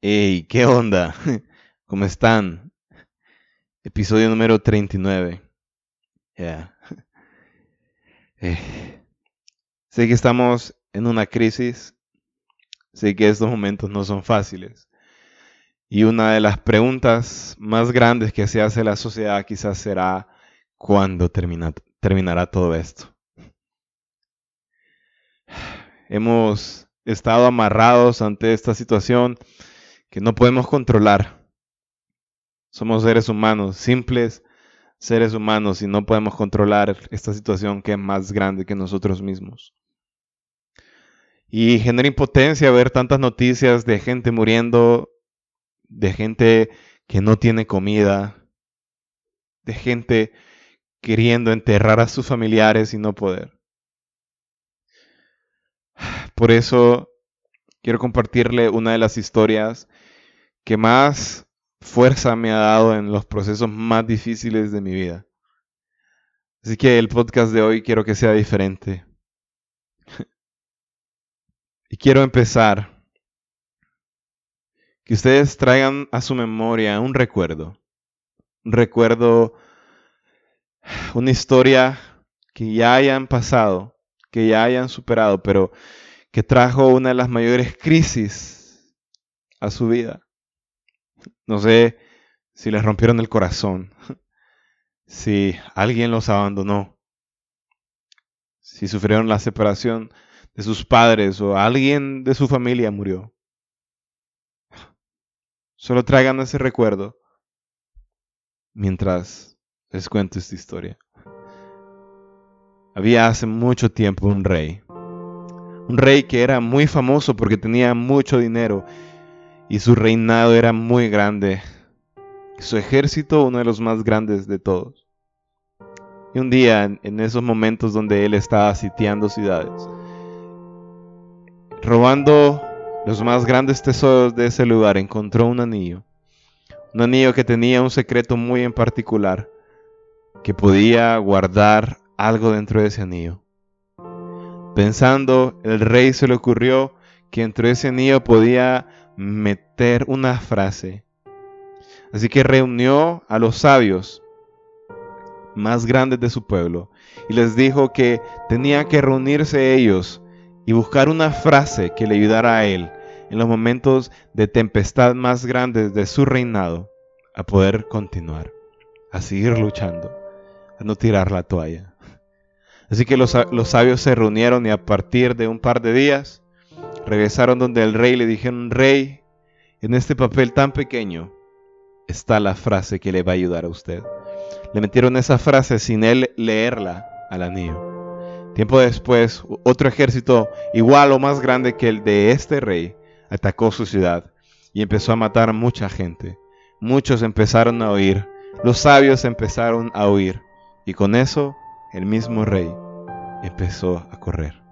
Hey, ¿qué onda? ¿Cómo están? Episodio número 39. Ya. Eh, sé que estamos en una crisis. Sé que estos momentos no son fáciles. Y una de las preguntas más grandes que se hace la sociedad quizás será ¿cuándo termina, terminará todo esto? Hemos estado amarrados ante esta situación que no podemos controlar. Somos seres humanos, simples seres humanos, y no podemos controlar esta situación que es más grande que nosotros mismos. Y genera impotencia ver tantas noticias de gente muriendo, de gente que no tiene comida, de gente queriendo enterrar a sus familiares y no poder. Por eso quiero compartirle una de las historias que más fuerza me ha dado en los procesos más difíciles de mi vida. Así que el podcast de hoy quiero que sea diferente. y quiero empezar. Que ustedes traigan a su memoria un recuerdo. Un recuerdo, una historia que ya hayan pasado, que ya hayan superado, pero que trajo una de las mayores crisis a su vida. No sé si les rompieron el corazón, si alguien los abandonó, si sufrieron la separación de sus padres o alguien de su familia murió. Solo traigan ese recuerdo mientras les cuento esta historia. Había hace mucho tiempo un rey, un rey que era muy famoso porque tenía mucho dinero y su reinado era muy grande. Su ejército uno de los más grandes de todos. Y un día, en esos momentos donde él estaba sitiando ciudades, robando los más grandes tesoros de ese lugar, encontró un anillo. Un anillo que tenía un secreto muy en particular, que podía guardar algo dentro de ese anillo. Pensando, el rey se le ocurrió que dentro de ese anillo podía meter una frase. Así que reunió a los sabios más grandes de su pueblo y les dijo que tenían que reunirse ellos y buscar una frase que le ayudara a él en los momentos de tempestad más grandes de su reinado a poder continuar, a seguir luchando, no tirar la toalla. Así que los, los sabios se reunieron y a partir de un par de días regresaron donde el rey le dijeron, rey, en este papel tan pequeño está la frase que le va a ayudar a usted. Le metieron esa frase sin él leerla al anillo. Tiempo después, otro ejército igual o más grande que el de este rey atacó su ciudad y empezó a matar mucha gente. Muchos empezaron a huir, los sabios empezaron a huir y con eso el mismo rey empezó a correr.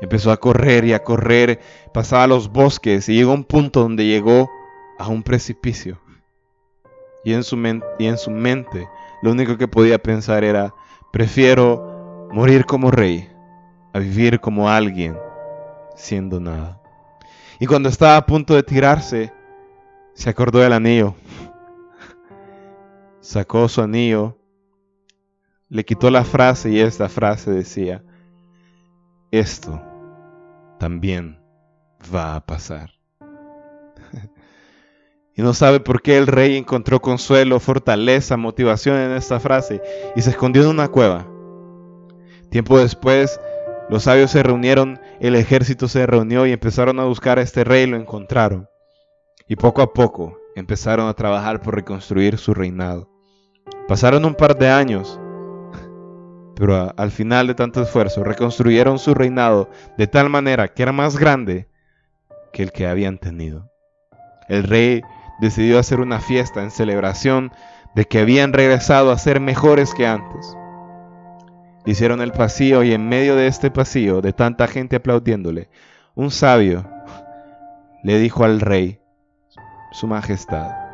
Empezó a correr y a correr, pasaba los bosques y llegó a un punto donde llegó a un precipicio. Y en su, y en su mente lo único que podía pensar era, prefiero morir como rey a vivir como alguien siendo nada. Y cuando estaba a punto de tirarse, se acordó del anillo. Sacó su anillo, le quitó la frase y esta frase decía, esto también va a pasar. y no sabe por qué el rey encontró consuelo, fortaleza, motivación en esta frase y se escondió en una cueva. Tiempo después, los sabios se reunieron, el ejército se reunió y empezaron a buscar a este rey y lo encontraron. Y poco a poco empezaron a trabajar por reconstruir su reinado. Pasaron un par de años pero al final de tanto esfuerzo reconstruyeron su reinado de tal manera que era más grande que el que habían tenido. El rey decidió hacer una fiesta en celebración de que habían regresado a ser mejores que antes. Hicieron el pasillo y en medio de este pasillo, de tanta gente aplaudiéndole, un sabio le dijo al rey, Su Majestad,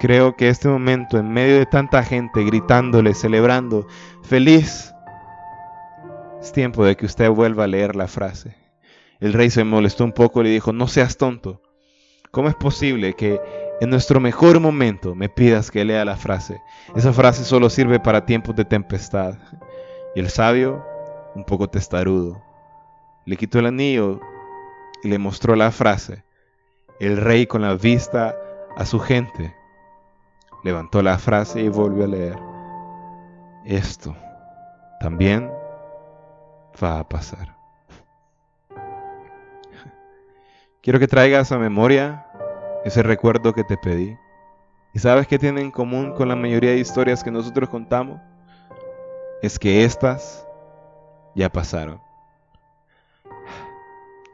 creo que este momento, en medio de tanta gente gritándole, celebrando, feliz, es tiempo de que usted vuelva a leer la frase. El rey se molestó un poco y le dijo, no seas tonto. ¿Cómo es posible que en nuestro mejor momento me pidas que lea la frase? Esa frase solo sirve para tiempos de tempestad. Y el sabio, un poco testarudo, le quitó el anillo y le mostró la frase. El rey con la vista a su gente levantó la frase y volvió a leer. Esto también va a pasar. Quiero que traigas a memoria ese recuerdo que te pedí. ¿Y sabes qué tiene en común con la mayoría de historias que nosotros contamos? Es que estas ya pasaron.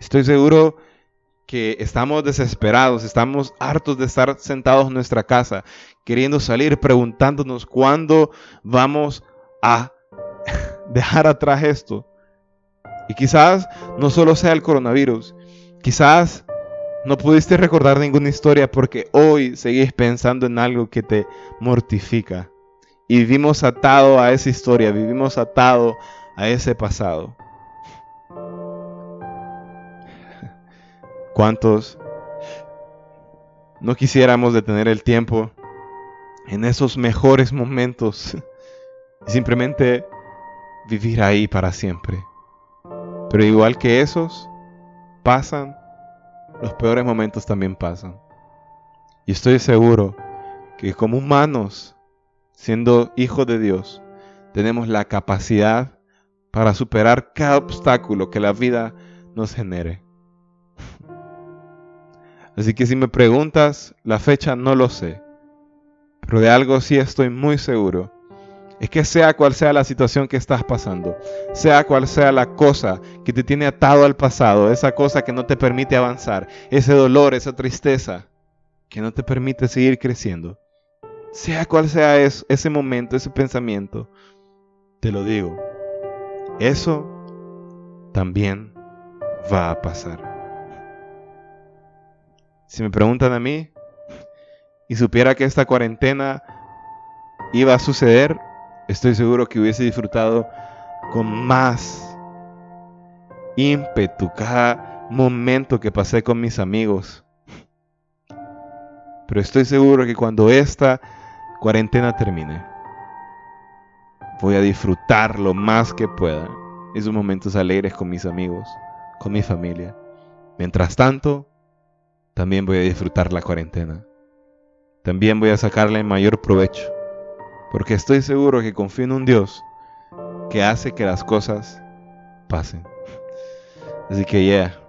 Estoy seguro que estamos desesperados, estamos hartos de estar sentados en nuestra casa, queriendo salir, preguntándonos cuándo vamos a dejar atrás esto. Y quizás no solo sea el coronavirus, quizás no pudiste recordar ninguna historia porque hoy seguís pensando en algo que te mortifica. Y vivimos atado a esa historia, vivimos atado a ese pasado. ¿Cuántos no quisiéramos detener el tiempo en esos mejores momentos y simplemente vivir ahí para siempre? Pero igual que esos pasan, los peores momentos también pasan. Y estoy seguro que como humanos, siendo hijos de Dios, tenemos la capacidad para superar cada obstáculo que la vida nos genere. Así que si me preguntas la fecha, no lo sé. Pero de algo sí estoy muy seguro. Es que sea cual sea la situación que estás pasando, sea cual sea la cosa que te tiene atado al pasado, esa cosa que no te permite avanzar, ese dolor, esa tristeza que no te permite seguir creciendo, sea cual sea ese momento, ese pensamiento, te lo digo, eso también va a pasar. Si me preguntan a mí y supiera que esta cuarentena iba a suceder, estoy seguro que hubiese disfrutado con más ímpetu cada momento que pasé con mis amigos. Pero estoy seguro que cuando esta cuarentena termine, voy a disfrutar lo más que pueda esos momentos alegres con mis amigos, con mi familia. Mientras tanto, también voy a disfrutar la cuarentena. También voy a sacarle mayor provecho. Porque estoy seguro que confío en un Dios que hace que las cosas pasen. Así que ya,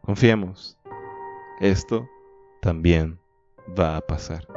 confiemos. Esto también va a pasar.